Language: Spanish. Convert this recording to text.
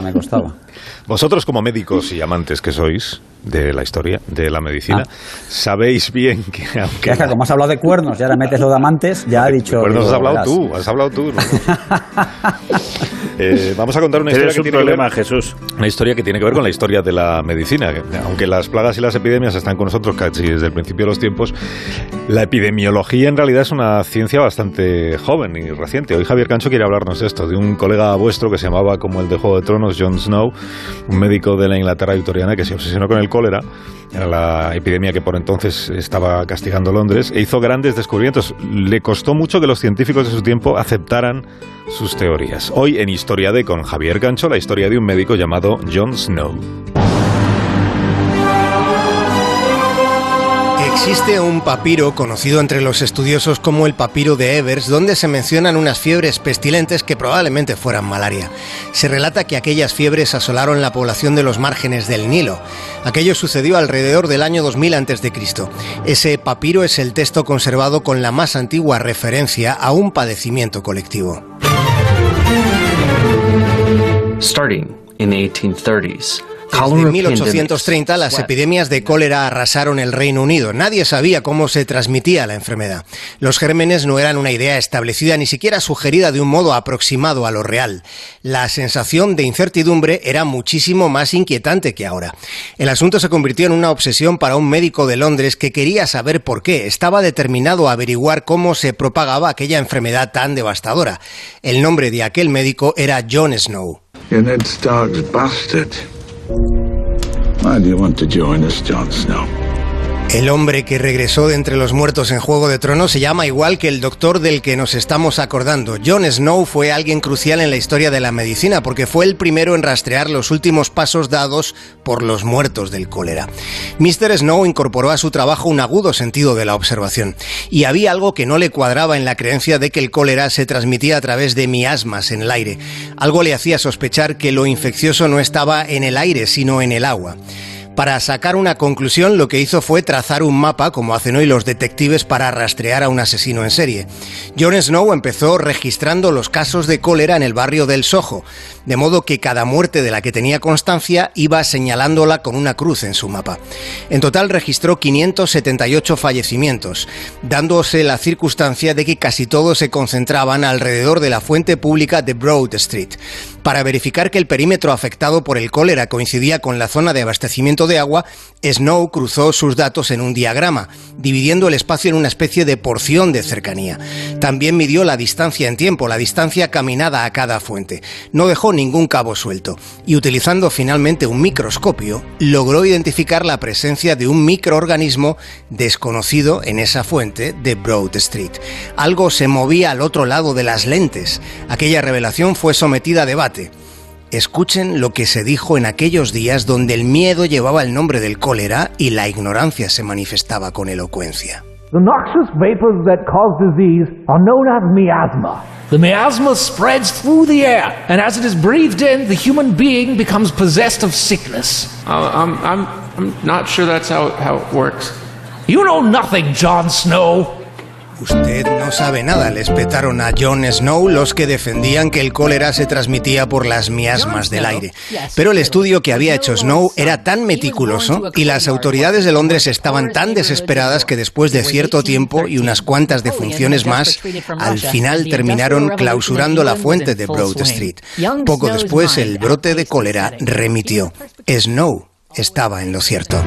me costaba. Vosotros como médicos y amantes que sois de la historia, de la medicina, Ah. sabéis bien que aunque... Ya que como has hablado de cuernos y ahora metes lo de amantes, ya ha dicho... Pues nos has hablado verás. tú, has hablado tú. Eh, vamos a contar una historia Tienes que un tiene que problema, ver, Jesús. una historia que tiene que ver con la historia de la medicina. que, Aunque las plagas y las epidemias están con nosotros casi desde el principio de los tiempos, la epidemiología en realidad es una ciencia bastante joven y reciente. Hoy Javier Cancho quiere hablarnos de esto, de un colega vuestro que se llamaba como el de Juego de Tronos, Jon Snow, un médico de la Inglaterra victoriana que se obsesionó con el cólera, era la epidemia que por entonces estaba castigando Londres, e hizo grandes descubrimientos. Le costó mucho que los científicos de su tiempo aceptaran sus teorías. Hoy en Historia de con Javier Cancho, la historia de un médico llamado Jon Snow. Existe un papiro conocido entre los estudiosos como el papiro de Evers, donde se mencionan unas fiebres pestilentes que probablemente fueran malaria. Se relata que aquellas fiebres asolaron la población de los márgenes del Nilo. Aquello sucedió alrededor del año 2000 a.C. Ese papiro es el texto conservado con la más antigua referencia a un padecimiento colectivo. Starting in the 1830s, Desde cholera 1830 las epidemias de cólera arrasaron el Reino Unido. Nadie sabía cómo se transmitía la enfermedad. Los gérmenes no eran una idea establecida ni siquiera sugerida de un modo aproximado a lo real. La sensación de incertidumbre era muchísimo más inquietante que ahora. El asunto se convirtió en una obsesión para un médico de Londres que quería saber por qué. Estaba determinado a averiguar cómo se propagaba aquella enfermedad tan devastadora. El nombre de aquel médico era John Snow. You're Ned Stark's bastard. Why do you want to join us, Jon Snow? El hombre que regresó de entre los muertos en Juego de Tronos se llama igual que el doctor del que nos estamos acordando. Jon Snow fue alguien crucial en la historia de la medicina porque fue el primero en rastrear los últimos pasos dados por los muertos del cólera. Mr. Snow incorporó a su trabajo un agudo sentido de la observación y había algo que no le cuadraba en la creencia de que el cólera se transmitía a través de miasmas en el aire. Algo le hacía sospechar que lo infeccioso no estaba en el aire, sino en el agua. Para sacar una conclusión, lo que hizo fue trazar un mapa, como hacen hoy los detectives, para rastrear a un asesino en serie. Jon Snow empezó registrando los casos de cólera en el barrio del Soho, de modo que cada muerte de la que tenía constancia iba señalándola con una cruz en su mapa. En total registró 578 fallecimientos, dándose la circunstancia de que casi todos se concentraban alrededor de la fuente pública de Broad Street. Para verificar que el perímetro afectado por el cólera coincidía con la zona de abastecimiento de agua, Snow cruzó sus datos en un diagrama, dividiendo el espacio en una especie de porción de cercanía. También midió la distancia en tiempo, la distancia caminada a cada fuente. No dejó ningún cabo suelto y utilizando finalmente un microscopio, logró identificar la presencia de un microorganismo desconocido en esa fuente de Broad Street. Algo se movía al otro lado de las lentes. Aquella revelación fue sometida a debate. Escuchen lo que se dijo en aquellos días donde el miedo llevaba el nombre del cólera y la ignorancia se manifestaba con elocuencia. The noxious vapors that cause disease are known as miasma. The miasma spreads through the air, and as it is breathed in, the human being becomes possessed of sickness. Uh, I'm, I'm, I'm not sure that's how, how it works. You know nothing, Jon Snow. Usted no sabe nada, le espetaron a Jon Snow los que defendían que el cólera se transmitía por las miasmas del aire. Pero el estudio que había hecho Snow era tan meticuloso y las autoridades de Londres estaban tan desesperadas que después de cierto tiempo y unas cuantas defunciones más, al final terminaron clausurando la fuente de Broad Street. Poco después el brote de cólera remitió. Snow estaba en lo cierto.